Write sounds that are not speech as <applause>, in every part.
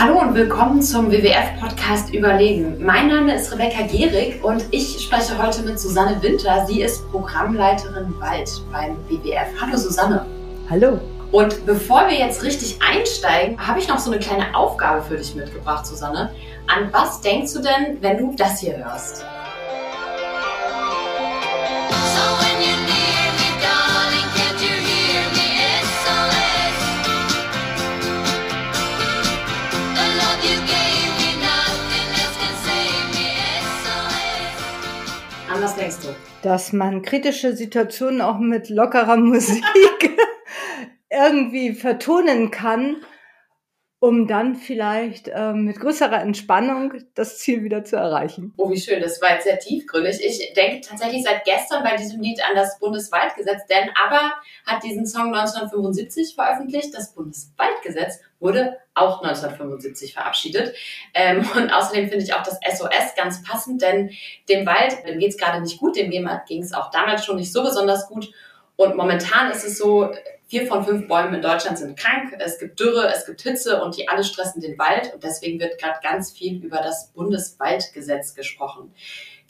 Hallo und willkommen zum WWF-Podcast Überlegen. Mein Name ist Rebecca Gehrig und ich spreche heute mit Susanne Winter. Sie ist Programmleiterin Wald beim WWF. Hallo Susanne. Hallo. Und bevor wir jetzt richtig einsteigen, habe ich noch so eine kleine Aufgabe für dich mitgebracht, Susanne. An was denkst du denn, wenn du das hier hörst? Was denkst du? Dass man kritische Situationen auch mit lockerer <laughs> Musik irgendwie vertonen kann, um dann vielleicht äh, mit größerer Entspannung das Ziel wieder zu erreichen. Oh, wie schön, das war jetzt sehr tiefgründig. Ich denke tatsächlich seit gestern bei diesem Lied an das Bundeswaldgesetz, denn ABBA hat diesen Song 1975 veröffentlicht. Das Bundeswaldgesetz wurde auch 1975 verabschiedet. Ähm, und außerdem finde ich auch das SOS ganz passend, denn dem Wald, dem geht es gerade nicht gut, dem ging es auch damals schon nicht so besonders gut. Und momentan ist es so, Vier von fünf Bäumen in Deutschland sind krank. Es gibt Dürre, es gibt Hitze und die alle stressen den Wald. Und deswegen wird gerade ganz viel über das Bundeswaldgesetz gesprochen.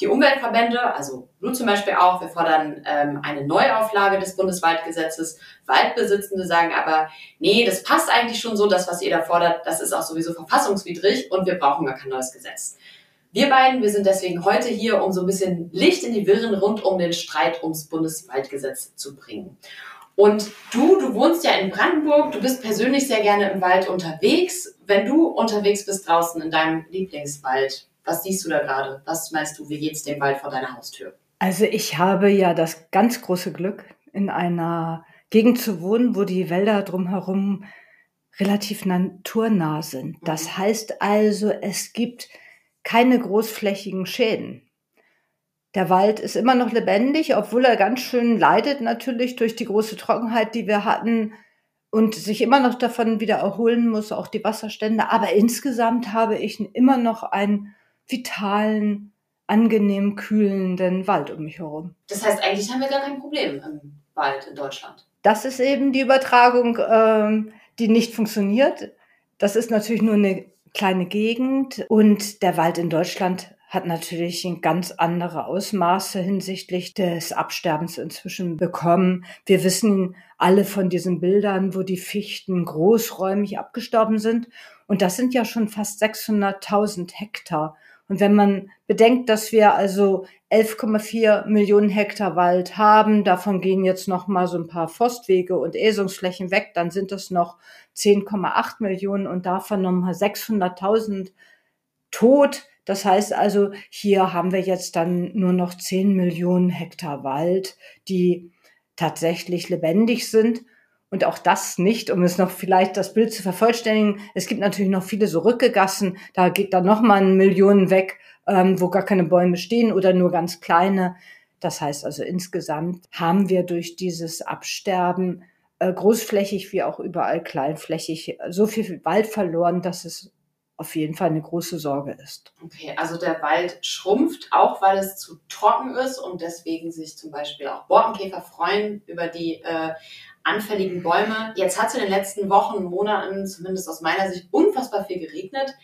Die Umweltverbände, also du zum Beispiel auch, wir fordern ähm, eine Neuauflage des Bundeswaldgesetzes. Waldbesitzende sagen aber, nee, das passt eigentlich schon so, das, was ihr da fordert, das ist auch sowieso verfassungswidrig und wir brauchen gar kein neues Gesetz. Wir beiden, wir sind deswegen heute hier, um so ein bisschen Licht in die Wirren rund um den Streit ums Bundeswaldgesetz zu bringen. Und du, du wohnst ja in Brandenburg, du bist persönlich sehr gerne im Wald unterwegs. Wenn du unterwegs bist draußen in deinem Lieblingswald, was siehst du da gerade? Was meinst du, wie geht's dem Wald vor deiner Haustür? Also ich habe ja das ganz große Glück, in einer Gegend zu wohnen, wo die Wälder drumherum relativ naturnah sind. Das mhm. heißt also, es gibt keine großflächigen Schäden. Der Wald ist immer noch lebendig, obwohl er ganz schön leidet natürlich durch die große Trockenheit, die wir hatten und sich immer noch davon wieder erholen muss, auch die Wasserstände. Aber insgesamt habe ich immer noch einen vitalen, angenehm kühlenden Wald um mich herum. Das heißt, eigentlich haben wir gar kein Problem im Wald in Deutschland. Das ist eben die Übertragung, ähm, die nicht funktioniert. Das ist natürlich nur eine kleine Gegend und der Wald in Deutschland hat natürlich ganz andere Ausmaße hinsichtlich des Absterbens inzwischen bekommen. Wir wissen alle von diesen Bildern, wo die Fichten großräumig abgestorben sind. Und das sind ja schon fast 600.000 Hektar. Und wenn man bedenkt, dass wir also 11,4 Millionen Hektar Wald haben, davon gehen jetzt noch mal so ein paar Forstwege und Äsungsflächen weg, dann sind es noch 10,8 Millionen und davon nochmal 600.000 tot das heißt also, hier haben wir jetzt dann nur noch 10 Millionen Hektar Wald, die tatsächlich lebendig sind. Und auch das nicht, um es noch vielleicht das Bild zu vervollständigen. Es gibt natürlich noch viele so Rückegassen, da geht dann noch mal ein Millionen weg, ähm, wo gar keine Bäume stehen oder nur ganz kleine. Das heißt also insgesamt haben wir durch dieses Absterben äh, großflächig wie auch überall kleinflächig so viel Wald verloren, dass es auf jeden Fall eine große Sorge ist. Okay, also der Wald schrumpft, auch weil es zu trocken ist und deswegen sich zum Beispiel auch Borkenkäfer freuen über die äh, anfälligen Bäume. Jetzt hat es in den letzten Wochen, Monaten, zumindest aus meiner Sicht, unfassbar viel geregnet.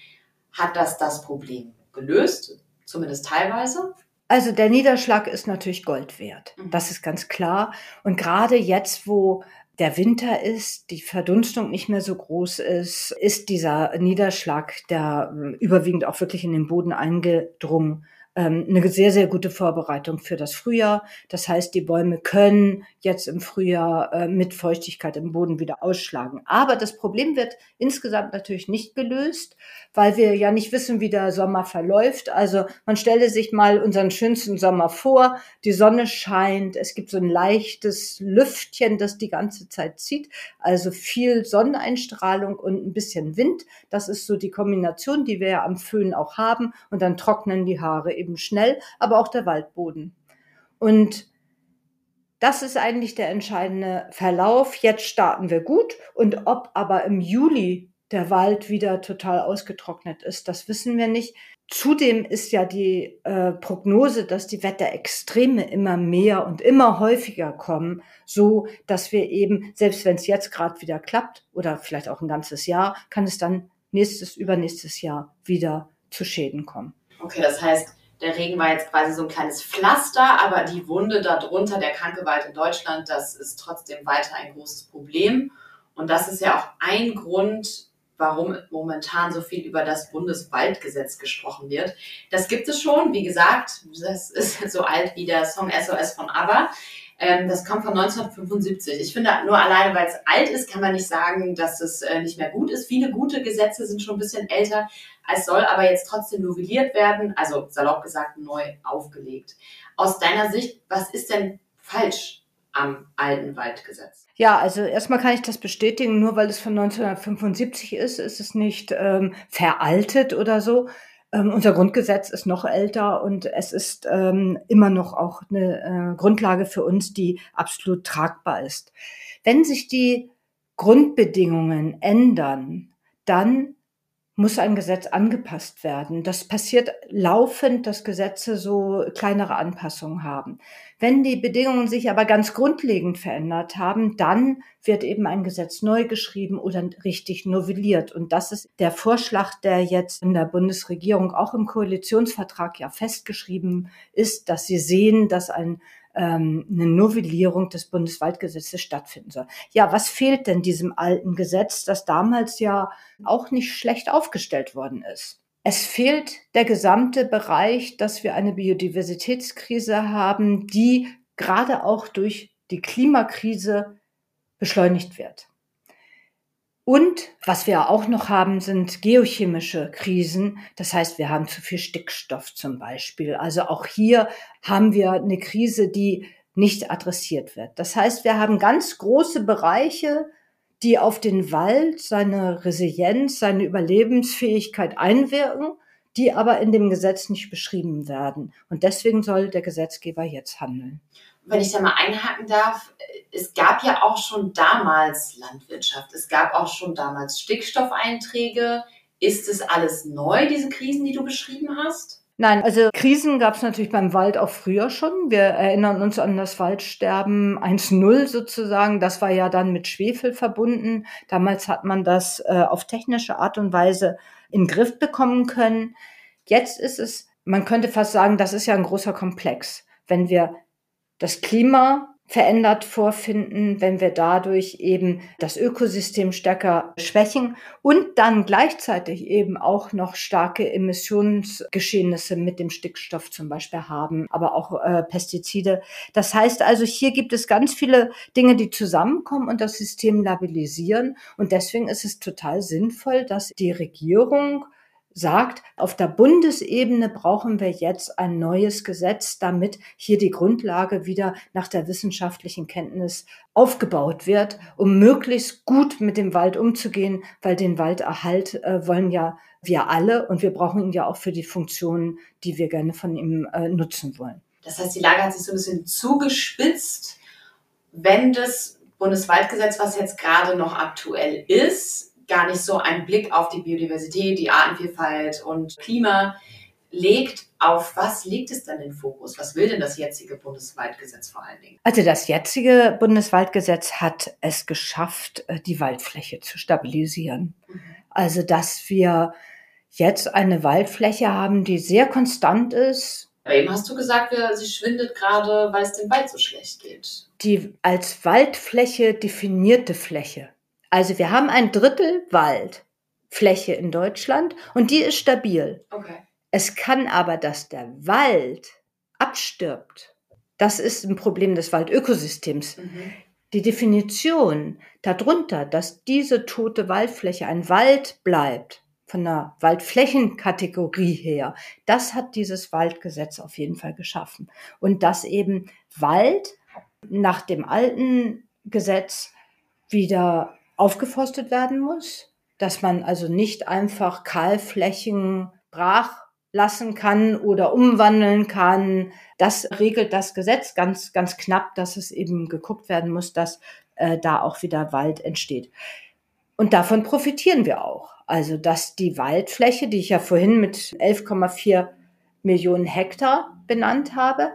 Hat das das Problem gelöst? Zumindest teilweise? Also der Niederschlag ist natürlich Gold wert. Mhm. Das ist ganz klar. Und gerade jetzt, wo der Winter ist, die Verdunstung nicht mehr so groß ist, ist dieser Niederschlag, der ähm, überwiegend auch wirklich in den Boden eingedrungen ähm, eine sehr, sehr gute Vorbereitung für das Frühjahr. Das heißt, die Bäume können jetzt im Frühjahr äh, mit Feuchtigkeit im Boden wieder ausschlagen. Aber das Problem wird insgesamt natürlich nicht gelöst, weil wir ja nicht wissen, wie der Sommer verläuft. Also man stelle sich mal unseren schönsten Sommer vor. Die Sonne scheint, es gibt so ein leichtes Lüftchen, das die ganze Zeit zieht. Also viel Sonneneinstrahlung und ein bisschen Wind. Das ist so die Kombination, die wir ja am Föhn auch haben. Und dann trocknen die Haare eben eben schnell, aber auch der Waldboden. Und das ist eigentlich der entscheidende Verlauf. Jetzt starten wir gut und ob aber im Juli der Wald wieder total ausgetrocknet ist, das wissen wir nicht. Zudem ist ja die äh, Prognose, dass die Wetterextreme immer mehr und immer häufiger kommen, so dass wir eben, selbst wenn es jetzt gerade wieder klappt oder vielleicht auch ein ganzes Jahr, kann es dann nächstes, übernächstes Jahr wieder zu Schäden kommen. Okay, das heißt, der Regen war jetzt quasi so ein kleines Pflaster, aber die Wunde darunter, der kranke Wald in Deutschland, das ist trotzdem weiter ein großes Problem. Und das ist ja auch ein Grund, warum momentan so viel über das Bundeswaldgesetz gesprochen wird. Das gibt es schon, wie gesagt, das ist <laughs> so alt wie der Song SOS von ABBA. Ähm, das kommt von 1975. Ich finde, nur alleine, weil es alt ist, kann man nicht sagen, dass es äh, nicht mehr gut ist. Viele gute Gesetze sind schon ein bisschen älter. Es soll aber jetzt trotzdem novelliert werden, also salopp gesagt neu aufgelegt. Aus deiner Sicht, was ist denn falsch am alten Waldgesetz? Ja, also erstmal kann ich das bestätigen, nur weil es von 1975 ist, ist es nicht ähm, veraltet oder so. Ähm, unser Grundgesetz ist noch älter und es ist ähm, immer noch auch eine äh, Grundlage für uns, die absolut tragbar ist. Wenn sich die Grundbedingungen ändern, dann muss ein Gesetz angepasst werden. Das passiert laufend, dass Gesetze so kleinere Anpassungen haben. Wenn die Bedingungen sich aber ganz grundlegend verändert haben, dann wird eben ein Gesetz neu geschrieben oder richtig novelliert. Und das ist der Vorschlag, der jetzt in der Bundesregierung auch im Koalitionsvertrag ja festgeschrieben ist, dass sie sehen, dass ein ähm, eine Novellierung des Bundeswaldgesetzes stattfinden soll. Ja, was fehlt denn diesem alten Gesetz, das damals ja auch nicht schlecht aufgestellt worden ist? Es fehlt der gesamte Bereich, dass wir eine Biodiversitätskrise haben, die gerade auch durch die Klimakrise beschleunigt wird. Und was wir auch noch haben, sind geochemische Krisen. Das heißt, wir haben zu viel Stickstoff zum Beispiel. Also auch hier haben wir eine Krise, die nicht adressiert wird. Das heißt, wir haben ganz große Bereiche, die auf den Wald, seine Resilienz, seine Überlebensfähigkeit einwirken, die aber in dem Gesetz nicht beschrieben werden. Und deswegen soll der Gesetzgeber jetzt handeln wenn ich da mal einhaken darf, es gab ja auch schon damals Landwirtschaft, es gab auch schon damals Stickstoffeinträge. Ist es alles neu, diese Krisen, die du beschrieben hast? Nein, also Krisen gab es natürlich beim Wald auch früher schon. Wir erinnern uns an das Waldsterben 1.0 sozusagen. Das war ja dann mit Schwefel verbunden. Damals hat man das äh, auf technische Art und Weise in Griff bekommen können. Jetzt ist es, man könnte fast sagen, das ist ja ein großer Komplex. Wenn wir das Klima verändert vorfinden, wenn wir dadurch eben das Ökosystem stärker schwächen und dann gleichzeitig eben auch noch starke Emissionsgeschehnisse mit dem Stickstoff zum Beispiel haben, aber auch äh, Pestizide. Das heißt also, hier gibt es ganz viele Dinge, die zusammenkommen und das System labilisieren. Und deswegen ist es total sinnvoll, dass die Regierung sagt, auf der Bundesebene brauchen wir jetzt ein neues Gesetz, damit hier die Grundlage wieder nach der wissenschaftlichen Kenntnis aufgebaut wird, um möglichst gut mit dem Wald umzugehen, weil den Walderhalt äh, wollen ja wir alle und wir brauchen ihn ja auch für die Funktionen, die wir gerne von ihm äh, nutzen wollen. Das heißt, die Lage hat sich so ein bisschen zugespitzt, wenn das Bundeswaldgesetz, was jetzt gerade noch aktuell ist, gar nicht so einen Blick auf die Biodiversität, die Artenvielfalt und Klima legt. Auf was legt es dann den Fokus? Was will denn das jetzige Bundeswaldgesetz vor allen Dingen? Also das jetzige Bundeswaldgesetz hat es geschafft, äh, die Waldfläche zu stabilisieren. Mhm. Also dass wir jetzt eine Waldfläche haben, die sehr konstant ist. Aber eben hast du gesagt, sie schwindet gerade, weil es dem Wald so schlecht geht. Die als Waldfläche definierte Fläche also wir haben ein Drittel Waldfläche in Deutschland und die ist stabil. Okay. Es kann aber, dass der Wald abstirbt. Das ist ein Problem des Waldökosystems. Mhm. Die Definition darunter, dass diese tote Waldfläche ein Wald bleibt, von der Waldflächenkategorie her, das hat dieses Waldgesetz auf jeden Fall geschaffen. Und dass eben Wald nach dem alten Gesetz wieder aufgeforstet werden muss, dass man also nicht einfach Kahlflächen brach lassen kann oder umwandeln kann. Das regelt das Gesetz ganz, ganz knapp, dass es eben geguckt werden muss, dass äh, da auch wieder Wald entsteht. Und davon profitieren wir auch. Also, dass die Waldfläche, die ich ja vorhin mit 11,4 Millionen Hektar benannt habe,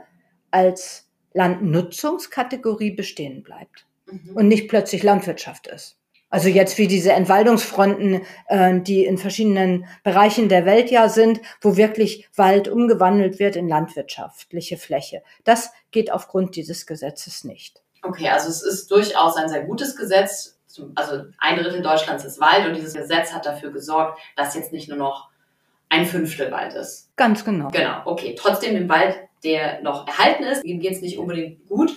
als Landnutzungskategorie bestehen bleibt mhm. und nicht plötzlich Landwirtschaft ist. Also jetzt wie diese Entwaldungsfronten, äh, die in verschiedenen Bereichen der Welt ja sind, wo wirklich Wald umgewandelt wird in landwirtschaftliche Fläche. Das geht aufgrund dieses Gesetzes nicht. Okay, also es ist durchaus ein sehr gutes Gesetz. Also ein Drittel Deutschlands ist Wald und dieses Gesetz hat dafür gesorgt, dass jetzt nicht nur noch ein Fünftel Wald ist. Ganz genau. Genau, okay. Trotzdem im Wald, der noch erhalten ist, ihm geht es nicht unbedingt gut.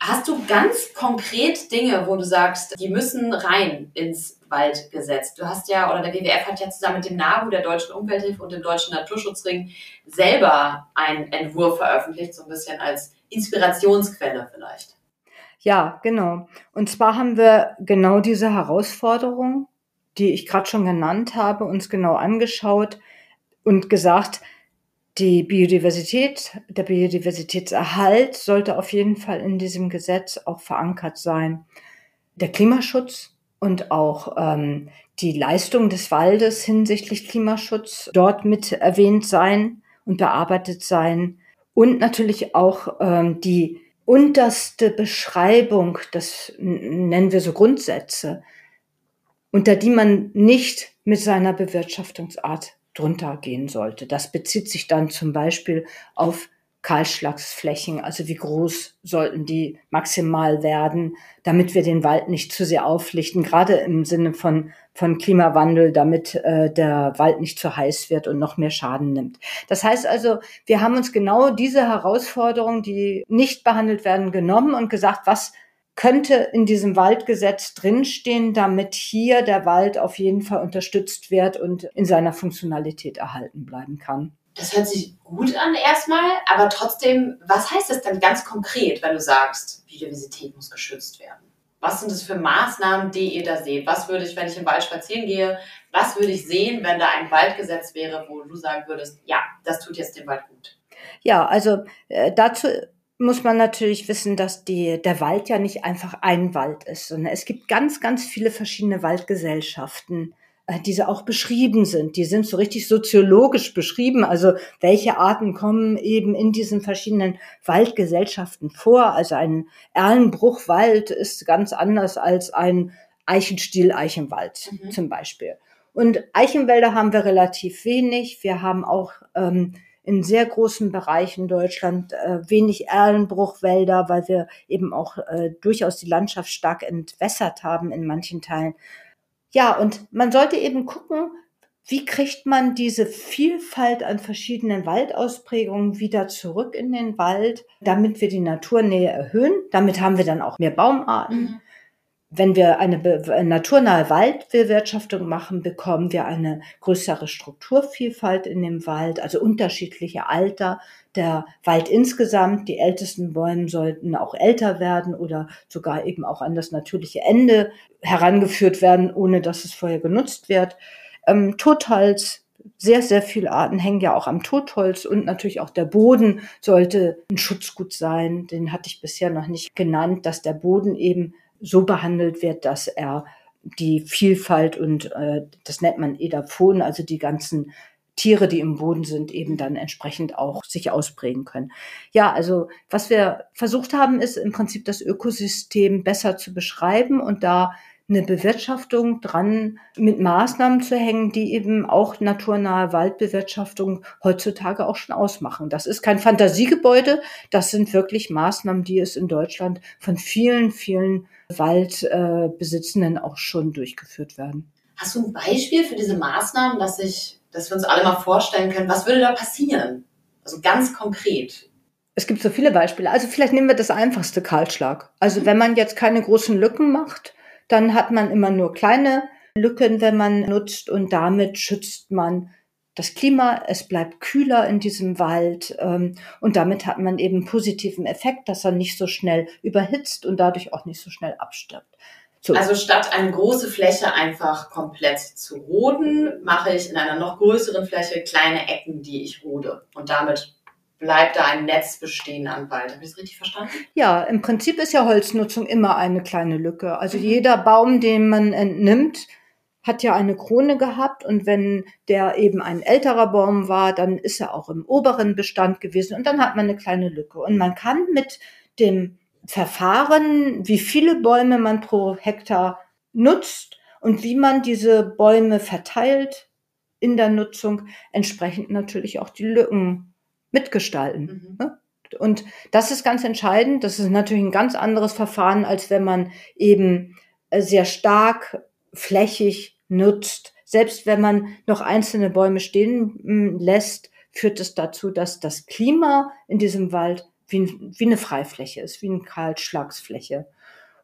Hast du ganz konkret Dinge, wo du sagst, die müssen rein ins Waldgesetz? Du hast ja, oder der WWF hat ja zusammen mit dem NABU, der Deutschen Umwelthilfe und dem Deutschen Naturschutzring selber einen Entwurf veröffentlicht, so ein bisschen als Inspirationsquelle vielleicht. Ja, genau. Und zwar haben wir genau diese Herausforderung, die ich gerade schon genannt habe, uns genau angeschaut und gesagt, die Biodiversität, der Biodiversitätserhalt sollte auf jeden Fall in diesem Gesetz auch verankert sein. Der Klimaschutz und auch ähm, die Leistung des Waldes hinsichtlich Klimaschutz dort mit erwähnt sein und bearbeitet sein. Und natürlich auch ähm, die unterste Beschreibung, das nennen wir so Grundsätze, unter die man nicht mit seiner Bewirtschaftungsart drunter gehen sollte. Das bezieht sich dann zum Beispiel auf Kahlschlagsflächen, also wie groß sollten die maximal werden, damit wir den Wald nicht zu sehr auflichten, gerade im Sinne von, von Klimawandel, damit äh, der Wald nicht zu heiß wird und noch mehr Schaden nimmt. Das heißt also, wir haben uns genau diese Herausforderungen, die nicht behandelt werden, genommen und gesagt, was könnte in diesem Waldgesetz drinstehen, damit hier der Wald auf jeden Fall unterstützt wird und in seiner Funktionalität erhalten bleiben kann. Das hört sich gut an erstmal, aber trotzdem, was heißt das dann ganz konkret, wenn du sagst, Biodiversität muss geschützt werden? Was sind das für Maßnahmen, die ihr da seht? Was würde ich, wenn ich im Wald spazieren gehe, was würde ich sehen, wenn da ein Waldgesetz wäre, wo du sagen würdest, ja, das tut jetzt dem Wald gut? Ja, also äh, dazu muss man natürlich wissen, dass die, der Wald ja nicht einfach ein Wald ist, sondern es gibt ganz, ganz viele verschiedene Waldgesellschaften, äh, die auch beschrieben sind. Die sind so richtig soziologisch beschrieben. Also welche Arten kommen eben in diesen verschiedenen Waldgesellschaften vor? Also ein Erlenbruchwald ist ganz anders als ein Eichenstiel-Eichenwald mhm. zum Beispiel. Und Eichenwälder haben wir relativ wenig. Wir haben auch ähm, in sehr großen Bereichen Deutschland äh, wenig Erlenbruchwälder, weil wir eben auch äh, durchaus die Landschaft stark entwässert haben in manchen Teilen. Ja, und man sollte eben gucken, wie kriegt man diese Vielfalt an verschiedenen Waldausprägungen wieder zurück in den Wald, damit wir die Naturnähe erhöhen. Damit haben wir dann auch mehr Baumarten. Mhm. Wenn wir eine naturnahe Waldbewirtschaftung machen, bekommen wir eine größere Strukturvielfalt in dem Wald, also unterschiedliche Alter. Der Wald insgesamt, die ältesten Bäume sollten auch älter werden oder sogar eben auch an das natürliche Ende herangeführt werden, ohne dass es vorher genutzt wird. Ähm, Totholz, sehr, sehr viele Arten hängen ja auch am Totholz und natürlich auch der Boden sollte ein Schutzgut sein. Den hatte ich bisher noch nicht genannt, dass der Boden eben so behandelt wird, dass er die Vielfalt und äh, das nennt man Edaphon, also die ganzen Tiere, die im Boden sind, eben dann entsprechend auch sich ausprägen können. Ja, also was wir versucht haben, ist im Prinzip das Ökosystem besser zu beschreiben und da eine Bewirtschaftung dran mit Maßnahmen zu hängen, die eben auch naturnahe Waldbewirtschaftung heutzutage auch schon ausmachen. Das ist kein Fantasiegebäude, das sind wirklich Maßnahmen, die es in Deutschland von vielen, vielen Waldbesitzenden auch schon durchgeführt werden. Hast du ein Beispiel für diese Maßnahmen, dass ich, dass wir uns alle mal vorstellen können, was würde da passieren? Also ganz konkret. Es gibt so viele Beispiele. Also vielleicht nehmen wir das einfachste Kahlschlag. Also wenn man jetzt keine großen Lücken macht, dann hat man immer nur kleine Lücken, wenn man nutzt und damit schützt man das Klima, es bleibt kühler in diesem Wald ähm, und damit hat man eben positiven Effekt, dass er nicht so schnell überhitzt und dadurch auch nicht so schnell abstirbt. So. Also statt eine große Fläche einfach komplett zu roden, mache ich in einer noch größeren Fläche kleine Ecken, die ich rode und damit bleibt da ein Netz bestehen an Wald. Habe ich das richtig verstanden? Ja, im Prinzip ist ja Holznutzung immer eine kleine Lücke. Also mhm. jeder Baum, den man entnimmt, hat ja eine Krone gehabt und wenn der eben ein älterer Baum war, dann ist er auch im oberen Bestand gewesen und dann hat man eine kleine Lücke. Und man kann mit dem Verfahren, wie viele Bäume man pro Hektar nutzt und wie man diese Bäume verteilt in der Nutzung, entsprechend natürlich auch die Lücken mitgestalten. Mhm. Ne? Und das ist ganz entscheidend. Das ist natürlich ein ganz anderes Verfahren, als wenn man eben äh, sehr stark flächig nutzt. Selbst wenn man noch einzelne Bäume stehen hm, lässt, führt es dazu, dass das Klima in diesem Wald wie, wie eine Freifläche ist, wie eine Kahlschlagsfläche.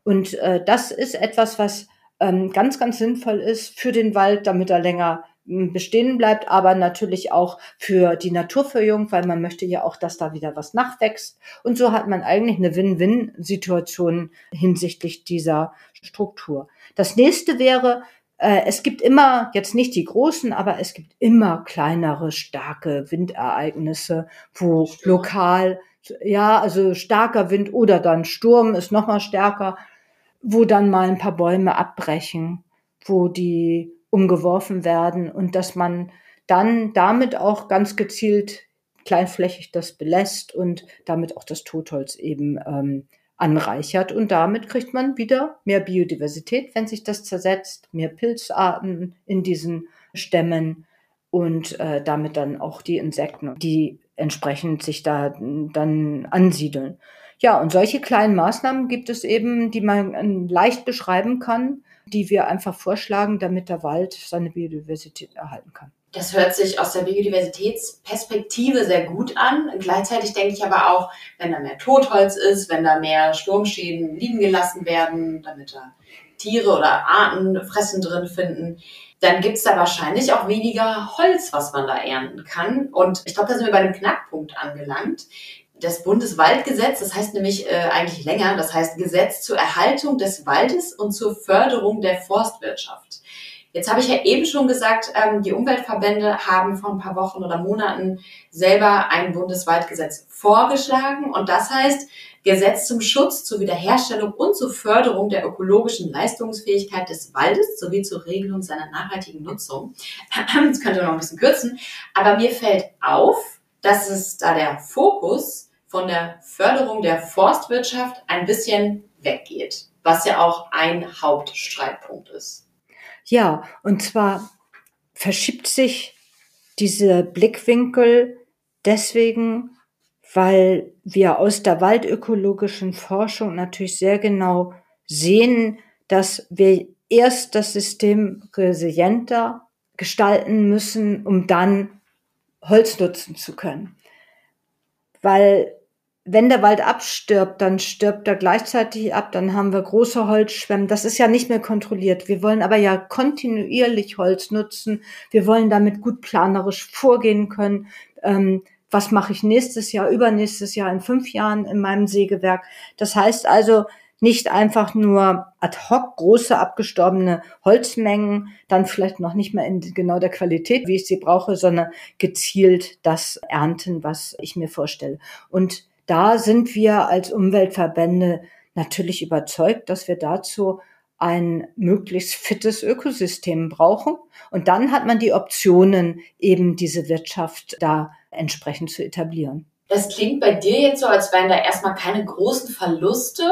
Und äh, das ist etwas, was ähm, ganz, ganz sinnvoll ist für den Wald, damit er länger bestehen bleibt, aber natürlich auch für die Naturverjüngung, weil man möchte ja auch, dass da wieder was nachwächst. Und so hat man eigentlich eine Win-Win-Situation hinsichtlich dieser Struktur. Das nächste wäre, äh, es gibt immer, jetzt nicht die großen, aber es gibt immer kleinere, starke Windereignisse, wo Sturm. lokal, ja, also starker Wind oder dann Sturm ist noch mal stärker, wo dann mal ein paar Bäume abbrechen, wo die umgeworfen werden und dass man dann damit auch ganz gezielt kleinflächig das belässt und damit auch das Totholz eben ähm, anreichert und damit kriegt man wieder mehr Biodiversität, wenn sich das zersetzt, mehr Pilzarten in diesen Stämmen und äh, damit dann auch die Insekten, die entsprechend sich da dann ansiedeln. Ja, und solche kleinen Maßnahmen gibt es eben, die man äh, leicht beschreiben kann, die wir einfach vorschlagen, damit der Wald seine Biodiversität erhalten kann. Das hört sich aus der Biodiversitätsperspektive sehr gut an. Gleichzeitig denke ich aber auch, wenn da mehr Totholz ist, wenn da mehr Sturmschäden liegen gelassen werden, damit da Tiere oder Arten fressen drin finden, dann gibt es da wahrscheinlich auch weniger Holz, was man da ernten kann. Und ich glaube, da sind wir bei dem Knackpunkt angelangt. Das Bundeswaldgesetz, das heißt nämlich äh, eigentlich länger, das heißt Gesetz zur Erhaltung des Waldes und zur Förderung der Forstwirtschaft. Jetzt habe ich ja eben schon gesagt, ähm, die Umweltverbände haben vor ein paar Wochen oder Monaten selber ein Bundeswaldgesetz vorgeschlagen. Und das heißt, Gesetz zum Schutz, zur Wiederherstellung und zur Förderung der ökologischen Leistungsfähigkeit des Waldes sowie zur Regelung seiner nachhaltigen Nutzung. <clears throat> Das könnte man noch ein bisschen kürzen. Aber mir fällt auf, dass es da der Fokus von der Förderung der Forstwirtschaft ein bisschen weggeht, was ja auch ein Hauptstreitpunkt ist. Ja, und zwar verschiebt sich diese Blickwinkel deswegen, weil wir aus der waldökologischen Forschung natürlich sehr genau sehen, dass wir erst das System resilienter gestalten müssen, um dann Holz nutzen zu können. Weil wenn der Wald abstirbt, dann stirbt er gleichzeitig ab, dann haben wir große Holzschwämme. Das ist ja nicht mehr kontrolliert. Wir wollen aber ja kontinuierlich Holz nutzen. Wir wollen damit gut planerisch vorgehen können. Ähm, was mache ich nächstes Jahr, übernächstes Jahr, in fünf Jahren in meinem Sägewerk? Das heißt also, nicht einfach nur ad hoc große abgestorbene Holzmengen, dann vielleicht noch nicht mehr in genau der Qualität, wie ich sie brauche, sondern gezielt das ernten, was ich mir vorstelle. Und da sind wir als Umweltverbände natürlich überzeugt, dass wir dazu ein möglichst fittes Ökosystem brauchen. Und dann hat man die Optionen, eben diese Wirtschaft da entsprechend zu etablieren. Das klingt bei dir jetzt so, als wären da erstmal keine großen Verluste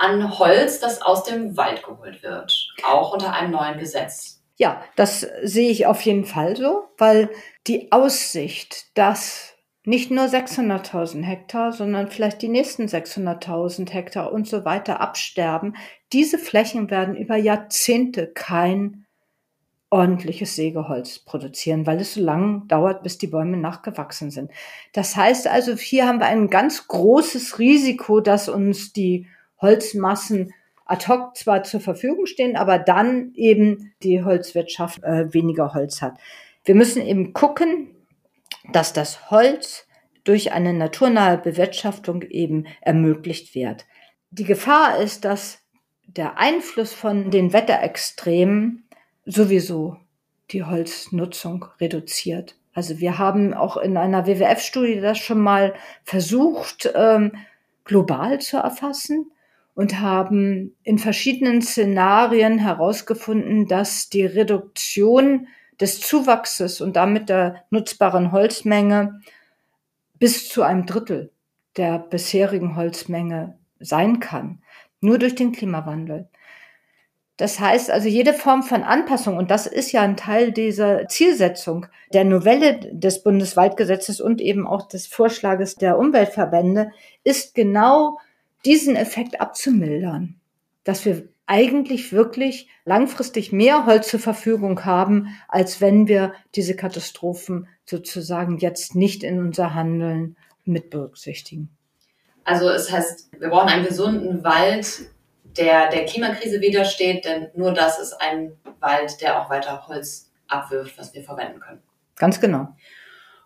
an Holz, das aus dem Wald geholt wird, auch unter einem neuen Gesetz. Ja, das sehe ich auf jeden Fall so, weil die Aussicht, dass nicht nur 600.000 Hektar, sondern vielleicht die nächsten 600.000 Hektar und so weiter absterben. Diese Flächen werden über Jahrzehnte kein ordentliches Sägeholz produzieren, weil es so lange dauert, bis die Bäume nachgewachsen sind. Das heißt also, hier haben wir ein ganz großes Risiko, dass uns die Holzmassen ad hoc zwar zur Verfügung stehen, aber dann eben die Holzwirtschaft äh, weniger Holz hat. Wir müssen eben gucken, dass das Holz durch eine naturnahe Bewirtschaftung eben ermöglicht wird. Die Gefahr ist, dass der Einfluss von den Wetterextremen sowieso die Holznutzung reduziert. Also wir haben auch in einer WWF-Studie das schon mal versucht, ähm, global zu erfassen und haben in verschiedenen Szenarien herausgefunden, dass die Reduktion des Zuwachses und damit der nutzbaren Holzmenge bis zu einem Drittel der bisherigen Holzmenge sein kann. Nur durch den Klimawandel. Das heißt also, jede Form von Anpassung, und das ist ja ein Teil dieser Zielsetzung der Novelle des Bundeswaldgesetzes und eben auch des Vorschlages der Umweltverbände, ist genau diesen Effekt abzumildern. Dass wir eigentlich wirklich langfristig mehr Holz zur Verfügung haben, als wenn wir diese Katastrophen sozusagen jetzt nicht in unser Handeln mit berücksichtigen. Also es heißt, wir brauchen einen gesunden Wald, der der Klimakrise widersteht, denn nur das ist ein Wald, der auch weiter Holz abwirft, was wir verwenden können. Ganz genau.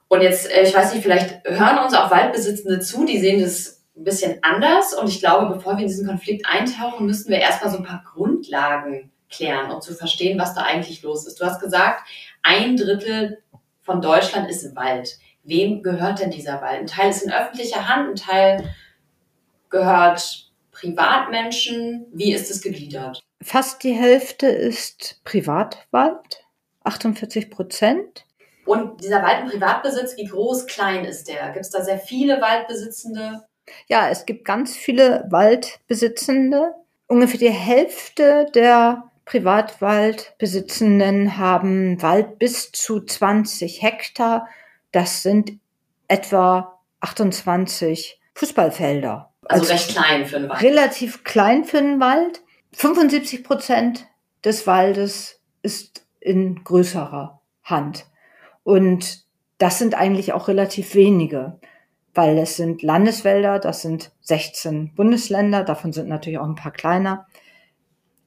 Und jetzt, äh, ich weiß nicht, vielleicht hören uns auch Waldbesitzende zu, die sehen das ein bisschen anders. Und ich glaube, bevor wir in diesen Konflikt eintauchen, müssen wir erstmal so ein paar Grundlagen klären, um zu verstehen, was da eigentlich los ist. Du hast gesagt, ein Drittel von Deutschland ist im Wald. Wem gehört denn dieser Wald? Ein Teil ist in öffentlicher Hand, ein Teil gehört Privatmenschen? Wie ist es gegliedert? Fast die Hälfte ist Privatwald, 48 Prozent. Und dieser Wald im Privatbesitz, wie groß, klein ist der? Gibt es da sehr viele Waldbesitzende? Ja, es gibt ganz viele Waldbesitzende. Ungefähr die Hälfte der Privatwaldbesitzenden haben Wald bis zu 20 Hektar. Das sind etwa 28 Fußballfelder. Also, recht klein für einen Wald. Relativ klein für einen Wald. 75 Prozent des Waldes ist in größerer Hand. Und das sind eigentlich auch relativ wenige, weil es sind Landeswälder, das sind 16 Bundesländer, davon sind natürlich auch ein paar kleiner.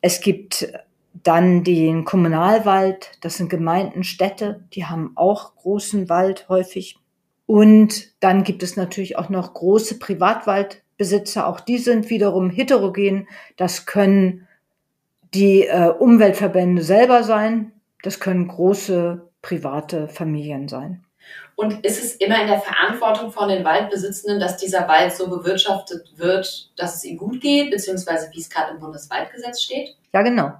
Es gibt dann den Kommunalwald, das sind Gemeinden, Städte, die haben auch großen Wald häufig. Und dann gibt es natürlich auch noch große Privatwald Besitzer, auch die sind wiederum heterogen. Das können die äh, Umweltverbände selber sein, das können große private Familien sein. Und ist es immer in der Verantwortung von den Waldbesitzenden, dass dieser Wald so bewirtschaftet wird, dass es ihm gut geht, beziehungsweise wie es gerade im Bundeswaldgesetz steht? Ja, genau.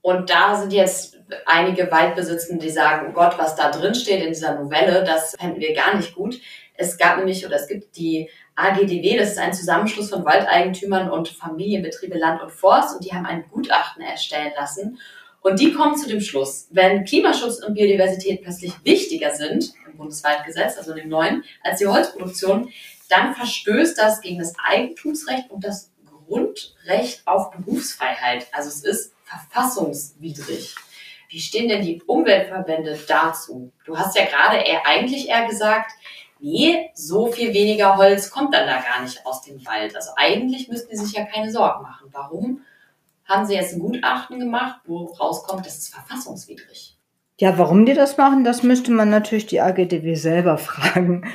Und da sind jetzt einige Waldbesitzende, die sagen, oh Gott, was da drin steht in dieser Novelle, das fänden wir gar nicht gut. Es gab nämlich oder es gibt die AGDW, das ist ein Zusammenschluss von Waldeigentümern und Familienbetriebe Land und Forst und die haben ein Gutachten erstellen lassen. Und die kommen zu dem Schluss, wenn Klimaschutz und Biodiversität plötzlich wichtiger sind im Bundeswaldgesetz, also in dem neuen, als die Holzproduktion, dann verstößt das gegen das Eigentumsrecht und das Grundrecht auf Berufsfreiheit. Also es ist verfassungswidrig. Wie stehen denn die Umweltverbände dazu? Du hast ja gerade eher, eigentlich eher gesagt, nee, so viel weniger Holz kommt dann da gar nicht aus dem Wald. Also eigentlich müssten die sich ja keine Sorgen machen. Warum haben sie jetzt ein Gutachten gemacht, wo rauskommt, das ist verfassungswidrig? Ja, warum die das machen, das müsste man natürlich die AGDW selber <laughs> fragen.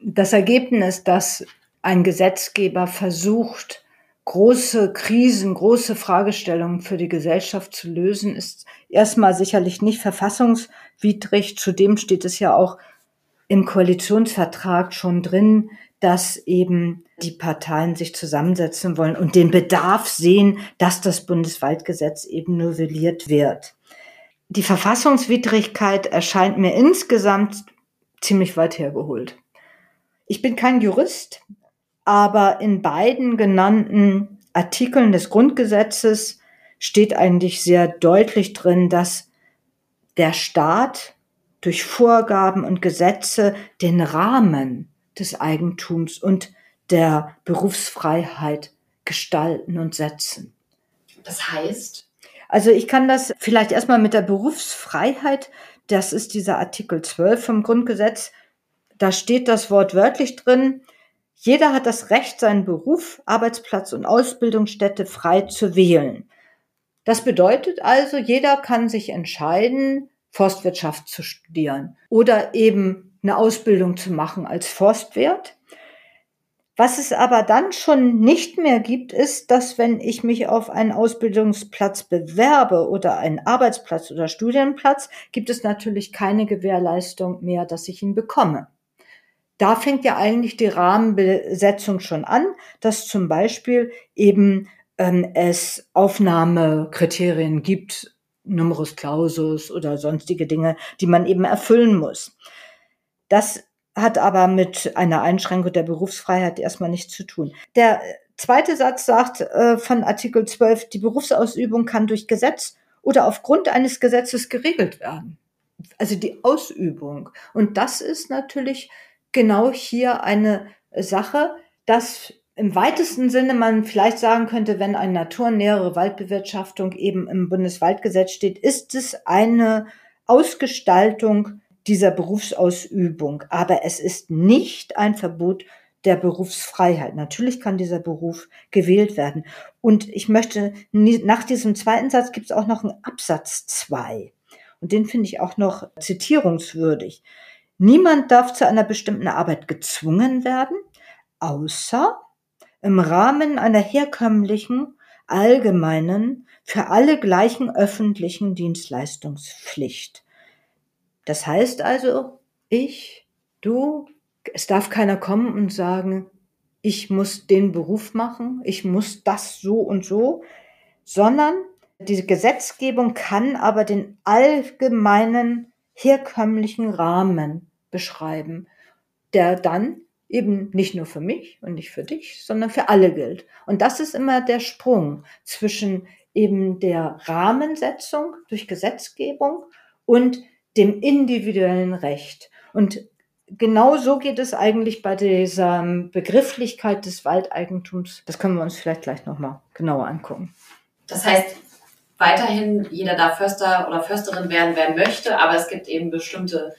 Das Ergebnis, dass ein Gesetzgeber versucht, große Krisen, große Fragestellungen für die Gesellschaft zu lösen, ist erstmal sicherlich nicht verfassungswidrig. Zudem steht es ja auch im Koalitionsvertrag schon drin, dass eben die Parteien sich zusammensetzen wollen und den Bedarf sehen, dass das Bundeswaldgesetz eben novelliert wird. Die Verfassungswidrigkeit erscheint mir insgesamt ziemlich weit hergeholt. Ich bin kein Jurist, aber in beiden genannten Artikeln des Grundgesetzes steht eigentlich sehr deutlich drin, dass der Staat durch Vorgaben und Gesetze den Rahmen des Eigentums und der Berufsfreiheit gestalten und setzen. Das heißt? Also ich kann das vielleicht erstmal mit der Berufsfreiheit, das ist dieser Artikel 12 vom Grundgesetz, da steht das Wort wörtlich drin, jeder hat das Recht, seinen Beruf, Arbeitsplatz und Ausbildungsstätte frei zu wählen. Das bedeutet also, jeder kann sich entscheiden, Forstwirtschaft zu studieren oder eben eine Ausbildung zu machen als Forstwirt. Was es aber dann schon nicht mehr gibt, ist, dass wenn ich mich auf einen Ausbildungsplatz bewerbe oder einen Arbeitsplatz oder Studienplatz, gibt es natürlich keine Gewährleistung mehr, dass ich ihn bekomme. Da fängt ja eigentlich die Rahmenbesetzung schon an, dass zum Beispiel eben ähm, es Aufnahmekriterien gibt, Numerus Clausus oder sonstige Dinge, die man eben erfüllen muss. Das hat aber mit einer Einschränkung der Berufsfreiheit erstmal nichts zu tun. Der zweite Satz sagt äh, von Artikel 12, die Berufsausübung kann durch Gesetz oder aufgrund eines Gesetzes geregelt werden. Also die Ausübung. Und das ist natürlich genau hier eine Sache, dass im weitesten Sinne man vielleicht sagen könnte, wenn eine naturnähere Waldbewirtschaftung eben im Bundeswaldgesetz steht, ist es eine Ausgestaltung dieser Berufsausübung. Aber es ist nicht ein Verbot der Berufsfreiheit. Natürlich kann dieser Beruf gewählt werden. Und ich möchte, nach diesem zweiten Satz gibt es auch noch einen Absatz zwei Und den finde ich auch noch zitierungswürdig. Niemand darf zu einer bestimmten Arbeit gezwungen werden, außer im Rahmen einer herkömmlichen, allgemeinen, für alle gleichen öffentlichen Dienstleistungspflicht. Das heißt also, ich, du, es darf keiner kommen und sagen, ich muss den Beruf machen, ich muss das so und so, sondern diese Gesetzgebung kann aber den allgemeinen herkömmlichen Rahmen beschreiben, der dann eben nicht nur für mich und nicht für dich, sondern für alle gilt. Und das ist immer der Sprung zwischen eben der Rahmensetzung durch Gesetzgebung und dem individuellen Recht. Und genau so geht es eigentlich bei dieser Begrifflichkeit des Waldeigentums. Das können wir uns vielleicht gleich nochmal genauer angucken. Das heißt, weiterhin jeder darf Förster oder Försterin werden, wer möchte, aber es gibt eben bestimmte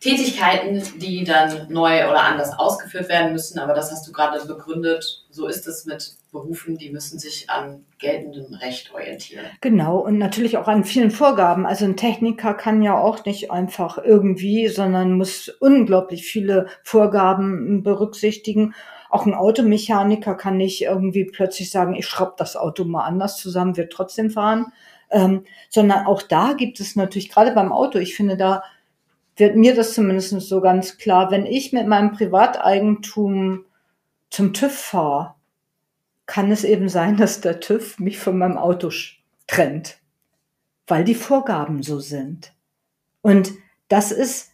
Tätigkeiten, die dann neu oder anders ausgeführt werden müssen. Aber das hast du gerade begründet. So ist es mit Berufen, die müssen sich an geltendem Recht orientieren. Genau, und natürlich auch an vielen Vorgaben. Also ein Techniker kann ja auch nicht einfach irgendwie, sondern muss unglaublich viele Vorgaben berücksichtigen. Auch ein Automechaniker kann nicht irgendwie plötzlich sagen, ich schraube das Auto mal anders zusammen, wird trotzdem fahren. Ähm, sondern auch da gibt es natürlich, gerade beim Auto, ich finde, da wird mir das zumindest so ganz klar, wenn ich mit meinem Privateigentum zum TÜV fahre, kann es eben sein, dass der TÜV mich von meinem Auto trennt, weil die Vorgaben so sind. Und das ist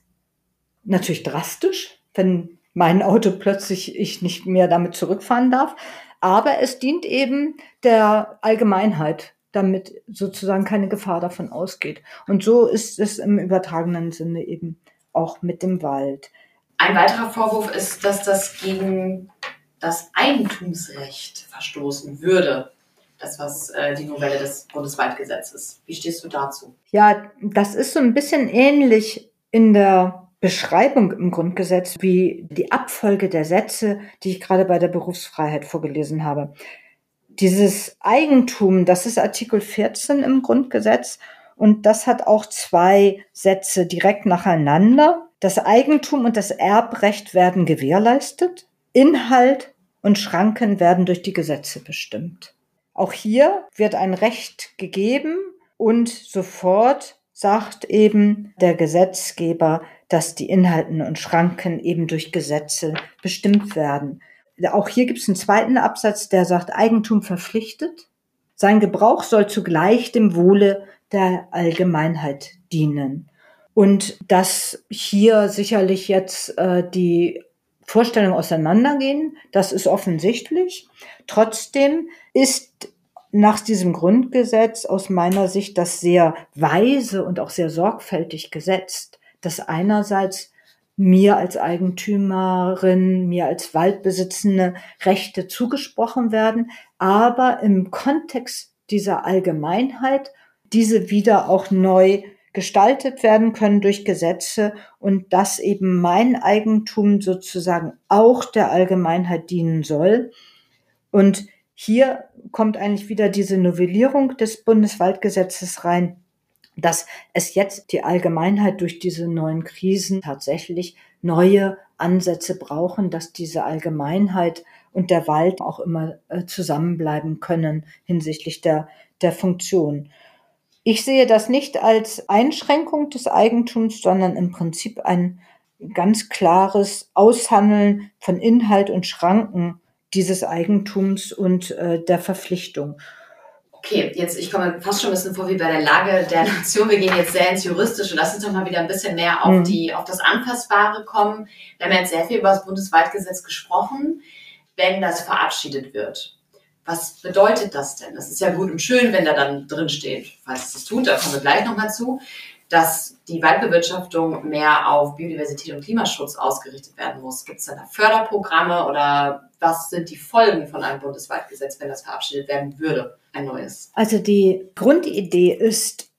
natürlich drastisch, wenn mein Auto plötzlich ich nicht mehr damit zurückfahren darf, aber es dient eben der Allgemeinheit damit sozusagen keine Gefahr davon ausgeht. Und so ist es im übertragenen Sinne eben auch mit dem Wald. Ein weiterer Vorwurf ist, dass das gegen das Eigentumsrecht verstoßen würde. Das, was äh, die Novelle des Bundeswaldgesetzes. Wie stehst du dazu? Ja, das ist so ein bisschen ähnlich in der Beschreibung im Grundgesetz wie die Abfolge der Sätze, die ich gerade bei der Berufsfreiheit vorgelesen habe. Dieses Eigentum, das ist Artikel 14 im Grundgesetz und das hat auch zwei Sätze direkt nacheinander. Das Eigentum und das Erbrecht werden gewährleistet. Inhalt und Schranken werden durch die Gesetze bestimmt. Auch hier wird ein Recht gegeben und sofort sagt eben der Gesetzgeber, dass die Inhalten und Schranken eben durch Gesetze bestimmt werden auch hier gibt es einen zweiten Absatz, der sagt, Eigentum verpflichtet. Sein Gebrauch soll zugleich dem Wohle der Allgemeinheit dienen. Und dass hier sicherlich jetzt äh, die Vorstellungen auseinandergehen, das ist offensichtlich. Trotzdem ist nach diesem Grundgesetz aus meiner Sicht das sehr weise und auch sehr sorgfältig gesetzt, dass einerseits mir als Eigentümerin, mir als Waldbesitzende Rechte zugesprochen werden, aber im Kontext dieser Allgemeinheit diese wieder auch neu gestaltet werden können durch Gesetze und dass eben mein Eigentum sozusagen auch der Allgemeinheit dienen soll. Und hier kommt eigentlich wieder diese Novellierung des Bundeswaldgesetzes rein, dass es jetzt die Allgemeinheit durch diese neuen Krisen tatsächlich neue Ansätze brauchen, dass diese Allgemeinheit und der Wald auch immer äh, zusammenbleiben können hinsichtlich der, der Funktion. Ich sehe das nicht als Einschränkung des Eigentums, sondern im Prinzip ein ganz klares Aushandeln von Inhalt und Schranken dieses Eigentums und äh, der Verpflichtung. Okay, jetzt, ich komme fast schon ein bisschen vor wie bei der Lage der <laughs> Nation. Wir gehen jetzt sehr ins Juristische. Lass uns doch mal wieder ein bisschen mehr auf mhm. die, auf das Anpassbare kommen. Wir haben jetzt sehr viel über das Bundeswaldgesetz gesprochen. Wenn das verabschiedet wird, was bedeutet das denn? Das ist ja gut und schön, wenn da dann drin steht, falls es das tut, da kommen wir gleich nochmal zu, dass die Waldbewirtschaftung mehr auf Biodiversität und Klimaschutz ausgerichtet werden muss. Gibt es da Förderprogramme oder was sind die Folgen von einem Bundeswaldgesetz, wenn das verabschiedet werden würde, ein neues? Also die Grundidee ist,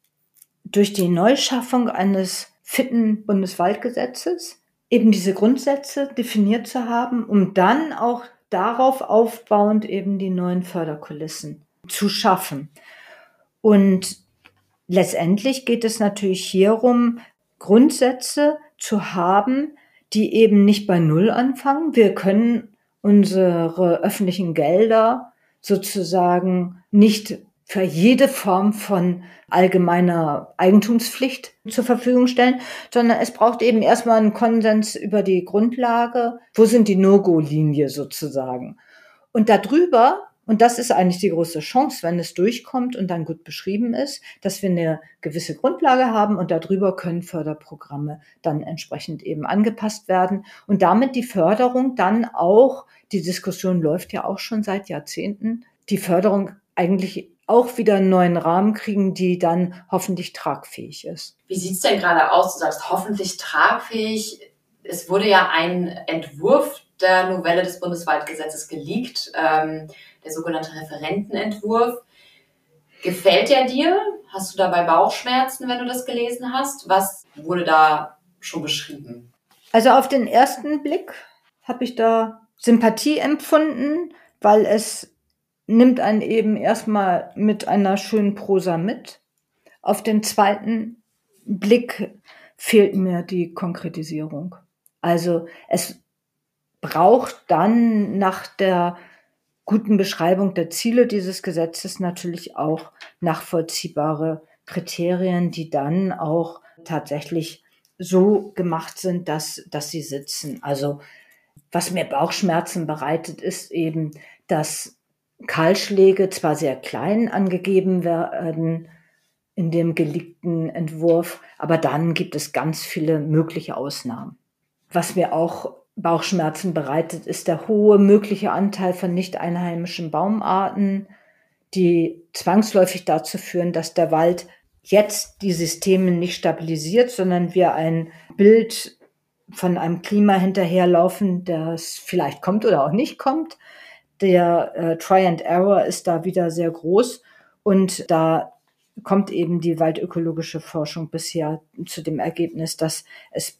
durch die Neuschaffung eines fitten Bundeswaldgesetzes eben diese Grundsätze definiert zu haben, um dann auch darauf aufbauend eben die neuen Förderkulissen zu schaffen. Und letztendlich geht es natürlich hierum, Grundsätze zu haben, die eben nicht bei Null anfangen. Wir können unsere öffentlichen Gelder sozusagen nicht für jede Form von allgemeiner Eigentumspflicht zur Verfügung stellen, sondern es braucht eben erstmal einen Konsens über die Grundlage. Wo sind die No-Go-Linie sozusagen? Und darüber und das ist eigentlich die große Chance, wenn es durchkommt und dann gut beschrieben ist, dass wir eine gewisse Grundlage haben und darüber können Förderprogramme dann entsprechend eben angepasst werden und damit die Förderung dann auch, die Diskussion läuft ja auch schon seit Jahrzehnten, die Förderung eigentlich auch wieder einen neuen Rahmen kriegen, die dann hoffentlich tragfähig ist. Wie sieht's denn gerade aus? Du sagst hoffentlich tragfähig. Es wurde ja ein Entwurf der Novelle des Bundeswaldgesetzes geleakt. Ähm, der sogenannte Referentenentwurf. Gefällt der dir? Hast du dabei Bauchschmerzen, wenn du das gelesen hast? Was wurde da schon beschrieben? Also auf den ersten Blick habe ich da Sympathie empfunden, weil es nimmt einen eben erstmal mit einer schönen Prosa mit. Auf den zweiten Blick fehlt mir die Konkretisierung. Also es braucht dann nach der guten Beschreibung der Ziele dieses Gesetzes natürlich auch nachvollziehbare Kriterien, die dann auch tatsächlich so gemacht sind, dass, dass sie sitzen. Also was mir Bauchschmerzen bereitet, ist eben, dass Kahlschläge zwar sehr klein angegeben werden in dem geleakten Entwurf, aber dann gibt es ganz viele mögliche Ausnahmen. Was mir auch Bauchschmerzen bereitet, ist der hohe mögliche Anteil von nicht einheimischen Baumarten, die zwangsläufig dazu führen, dass der Wald jetzt die Systeme nicht stabilisiert, sondern wir ein Bild von einem Klima hinterherlaufen, das vielleicht kommt oder auch nicht kommt. Der äh, Try and Error ist da wieder sehr groß und da kommt eben die waldökologische Forschung bisher zu dem Ergebnis, dass es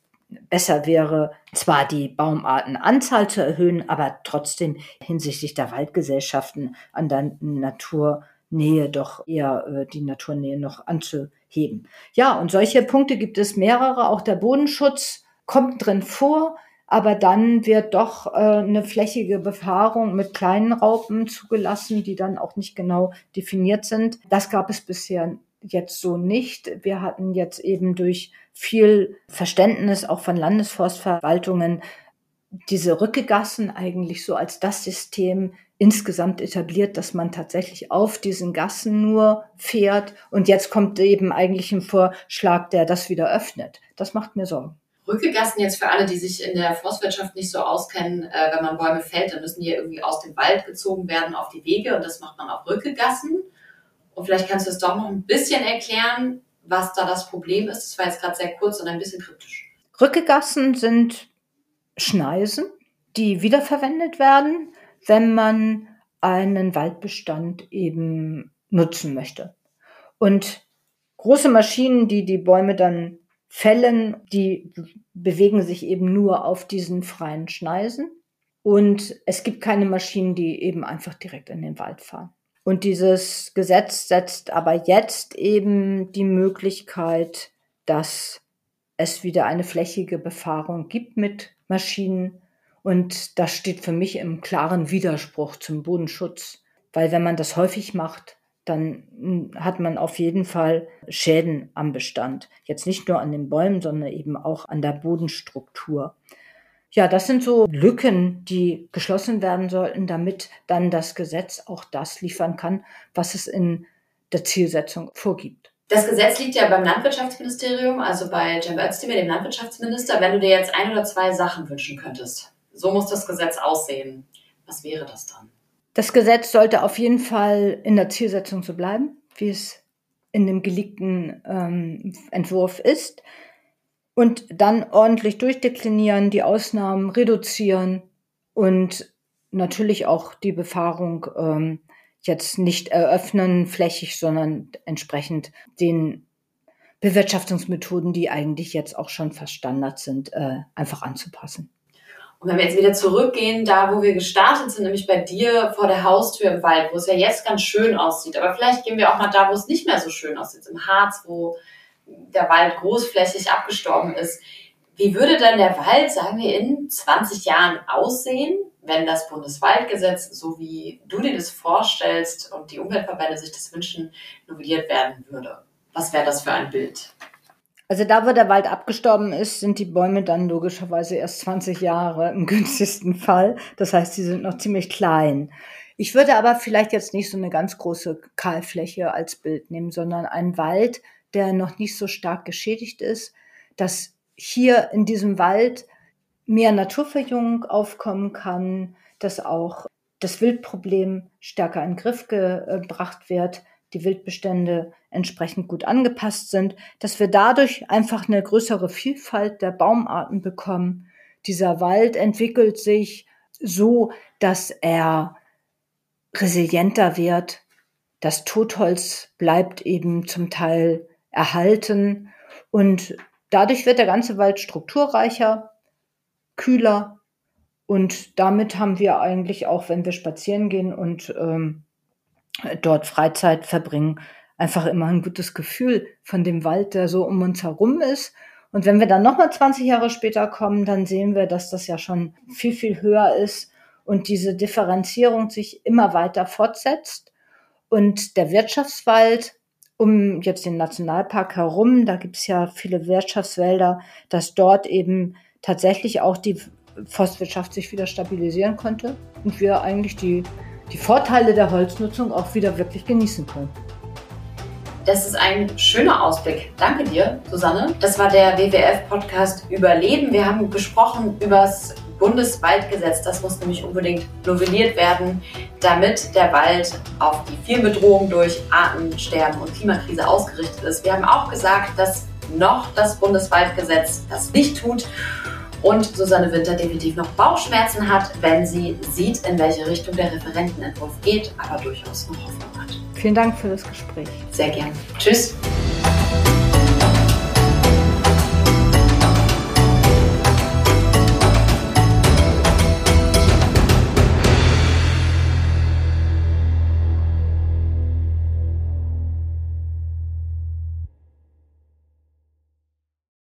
besser wäre, zwar die Baumartenanzahl zu erhöhen, aber trotzdem hinsichtlich der Waldgesellschaften an der Naturnähe doch eher äh, die Naturnähe noch anzuheben. Ja, und solche Punkte gibt es mehrere. Auch der Bodenschutz kommt drin vor, aber dann wird doch äh, eine flächige Befahrung mit kleinen Raupen zugelassen, die dann auch nicht genau definiert sind. Das gab es bisher jetzt so nicht. Wir hatten jetzt eben durch viel Verständnis auch von Landesforstverwaltungen diese Rückegassen eigentlich so als das System insgesamt etabliert, dass man tatsächlich auf diesen Gassen nur fährt. Und jetzt kommt eben eigentlich ein Vorschlag, der das wieder öffnet. Das macht mir Sorgen. Rückegassen jetzt für alle, die sich in der Forstwirtschaft nicht so auskennen, äh, wenn man Bäume fällt, dann müssen die irgendwie aus dem Wald gezogen werden auf die Wege und das macht man auf Rückegassen. Und vielleicht kannst du es doch noch ein bisschen erklären, was da das Problem ist. Das war jetzt gerade sehr kurz und ein bisschen kryptisch. Rückegassen sind Schneisen, die wiederverwendet werden, wenn man einen Waldbestand eben nutzen möchte. Und große Maschinen, die die Bäume dann fällen, die bewegen sich eben nur auf diesen freien Schneisen. Und es gibt keine Maschinen, die eben einfach direkt in den Wald fahren. Und dieses Gesetz setzt aber jetzt eben die Möglichkeit, dass es wieder eine flächige Befahrung gibt mit Maschinen. Und das steht für mich im klaren Widerspruch zum Bodenschutz. Weil wenn man das häufig macht, dann hat man auf jeden Fall Schäden am Bestand. Jetzt nicht nur an den Bäumen, sondern eben auch an der Bodenstruktur. Ja, das sind so Lücken, die geschlossen werden sollten, damit dann das Gesetz auch das liefern kann, was es in der Zielsetzung vorgibt. Das Gesetz liegt ja beim Landwirtschaftsministerium, also bei Cem Özdemir, dem Landwirtschaftsminister. Wenn du dir jetzt ein oder zwei Sachen wünschen könntest, so muss das Gesetz aussehen. Was wäre das dann? Das Gesetz sollte auf jeden Fall in der Zielsetzung so bleiben, wie es in dem geleakten ähm, Entwurf ist. Und dann ordentlich durchdeklinieren, die Ausnahmen reduzieren und natürlich auch die Befahrung ähm, jetzt nicht eröffnen flächig, sondern entsprechend den Bewirtschaftungsmethoden, die eigentlich jetzt auch schon fast Standard sind, äh, einfach anzupassen. Und wenn wir jetzt wieder zurückgehen, da wo wir gestartet sind, nämlich bei dir vor der Haustür im Wald, wo es ja jetzt ganz schön aussieht, aber vielleicht gehen wir auch mal da, wo es nicht mehr so schön aussieht, im Harz, wo der Wald großflächig abgestorben ist. Wie würde denn der Wald, sagen wir, in 20 Jahren aussehen, wenn das Bundeswaldgesetz, so wie du dir das vorstellst und die Umweltverbände sich das wünschen, novelliert werden würde? Was wäre das für ein Bild? Also da, wo der Wald abgestorben ist, sind die Bäume dann logischerweise erst 20 Jahre im <laughs> günstigsten Fall. Das heißt, sie sind noch ziemlich klein. Ich würde aber vielleicht jetzt nicht so eine ganz große Kahlfläche als Bild nehmen, sondern einen Wald, der noch nicht so stark geschädigt ist, dass hier in diesem Wald mehr Naturverjüngung aufkommen kann, dass auch das Wildproblem stärker in den Griff gebracht wird, die Wildbestände entsprechend gut angepasst sind, dass wir dadurch einfach eine größere Vielfalt der Baumarten bekommen. Dieser Wald entwickelt sich so, dass er resilienter wird. Das Totholz bleibt eben zum Teil erhalten und dadurch wird der ganze Wald strukturreicher, kühler und damit haben wir eigentlich auch, wenn wir spazieren gehen und ähm, dort Freizeit verbringen, einfach immer ein gutes Gefühl von dem Wald, der so um uns herum ist. Und wenn wir dann nochmal 20 Jahre später kommen, dann sehen wir, dass das ja schon viel, viel höher ist und diese Differenzierung sich immer weiter fortsetzt. Und der Wirtschaftswald um jetzt den Nationalpark herum, da gibt es ja viele Wirtschaftswälder, dass dort eben tatsächlich auch die Forstwirtschaft sich wieder stabilisieren konnte und wir eigentlich die, die Vorteile der Holznutzung auch wieder wirklich genießen können. Das ist ein schöner Ausblick. Danke dir, Susanne. Das war der WWF-Podcast Überleben. Wir haben gesprochen über das Bundeswaldgesetz. Das muss nämlich unbedingt novelliert werden, damit der Wald auf die Vielbedrohung durch Artensterben und Klimakrise ausgerichtet ist. Wir haben auch gesagt, dass noch das Bundeswaldgesetz das nicht tut und Susanne Winter definitiv noch Bauchschmerzen hat, wenn sie sieht, in welche Richtung der Referentenentwurf geht, aber durchaus noch Hoffnung hat. Vielen Dank für das Gespräch. Sehr gern. Tschüss.